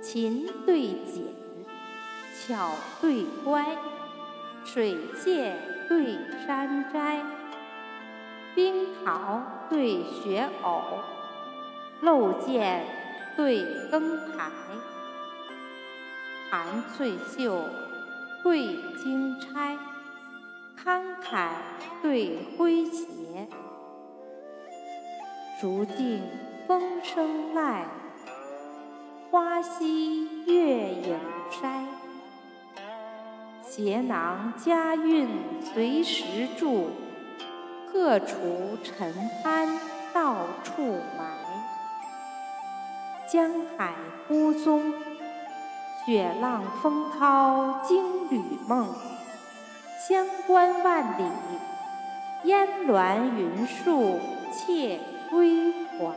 勤对俭，巧对乖，水榭对山斋，冰桃对雪藕，漏箭对更台，寒翠袖对金钗，慷慨对诙谐，竹径风声籁，花溪月影筛。携囊家运随时住，荷锄沉酣到处埋。江海孤踪，雪浪风涛惊旅梦。乡关万里，烟峦云树窃归怀。